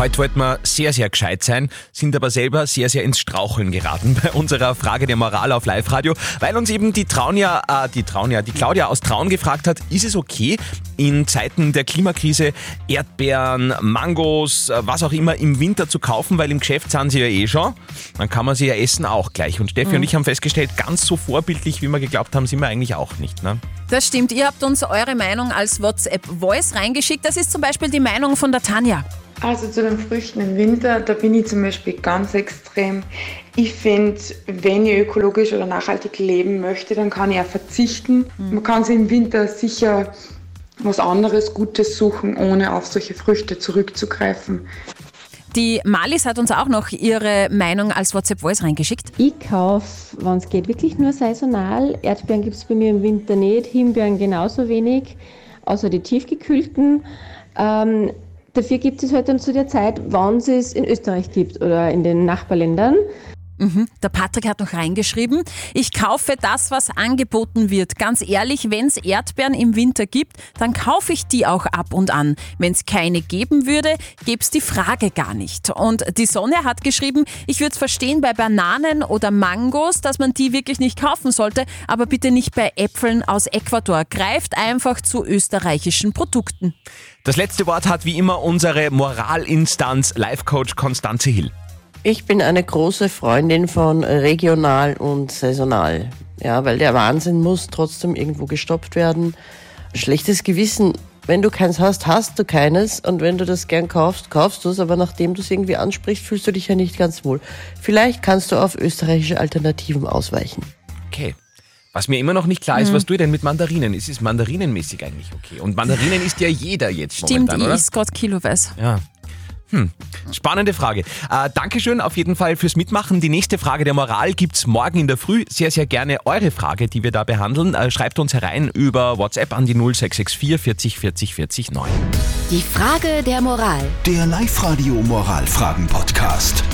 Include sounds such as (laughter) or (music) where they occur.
Heute wollten wir sehr, sehr gescheit sein, sind aber selber sehr, sehr ins Straucheln geraten (laughs) bei unserer Frage der Moral auf Live-Radio, weil uns eben die Traunia, äh, die Traunia, die Claudia aus Traun gefragt hat, ist es okay, in Zeiten der Klimakrise Erdbeeren, Mangos, äh, was auch immer im Winter zu kaufen, weil im Geschäft sind sie ja eh schon, dann kann man sie ja essen auch gleich. Und Steffi und ich haben festgestellt, ganz so vorbildlich, wie wir geglaubt haben, sind wir eigentlich auch nicht. Ne? Das stimmt. Ihr habt uns eure Meinung als WhatsApp-Voice reingeschickt. Das ist zum Beispiel die Meinung von der Tanja. Also zu den Früchten im Winter, da bin ich zum Beispiel ganz extrem. Ich finde, wenn ich ökologisch oder nachhaltig leben möchte, dann kann ich auch verzichten. Man kann sich im Winter sicher was anderes Gutes suchen, ohne auf solche Früchte zurückzugreifen. Die Malis hat uns auch noch ihre Meinung als WhatsApp-Voice reingeschickt. Ich kaufe, wenn es geht, wirklich nur saisonal. Erdbeeren gibt es bei mir im Winter nicht, Himbeeren genauso wenig, außer die tiefgekühlten. Ähm, dafür gibt es halt dann zu der Zeit, wann es es in Österreich gibt oder in den Nachbarländern. Mhm. Der Patrick hat noch reingeschrieben, ich kaufe das, was angeboten wird. Ganz ehrlich, wenn es Erdbeeren im Winter gibt, dann kaufe ich die auch ab und an. Wenn es keine geben würde, gäbe es die Frage gar nicht. Und die Sonne hat geschrieben, ich würde es verstehen bei Bananen oder Mangos, dass man die wirklich nicht kaufen sollte, aber bitte nicht bei Äpfeln aus Ecuador. Greift einfach zu österreichischen Produkten. Das letzte Wort hat wie immer unsere Moralinstanz Life-Coach Konstanze Hill. Ich bin eine große Freundin von regional und saisonal. Ja, weil der Wahnsinn muss trotzdem irgendwo gestoppt werden. Schlechtes Gewissen. Wenn du keins hast, hast du keines. Und wenn du das gern kaufst, kaufst du es. Aber nachdem du es irgendwie ansprichst, fühlst du dich ja nicht ganz wohl. Vielleicht kannst du auf österreichische Alternativen ausweichen. Okay. Was mir immer noch nicht klar ist, was du denn mit Mandarinen? Ist es mandarinenmäßig eigentlich okay? Und Mandarinen isst ja jeder jetzt Stimmt, momentan, ich oder? ist Gott kiloweise. Ja. Hm. Spannende Frage. Äh, Dankeschön auf jeden Fall fürs Mitmachen. Die nächste Frage der Moral gibt's morgen in der Früh. Sehr, sehr gerne eure Frage, die wir da behandeln. Äh, schreibt uns herein über WhatsApp an die 0664 40 40 40 9. Die Frage der Moral. Der Live-Radio Moralfragen-Podcast.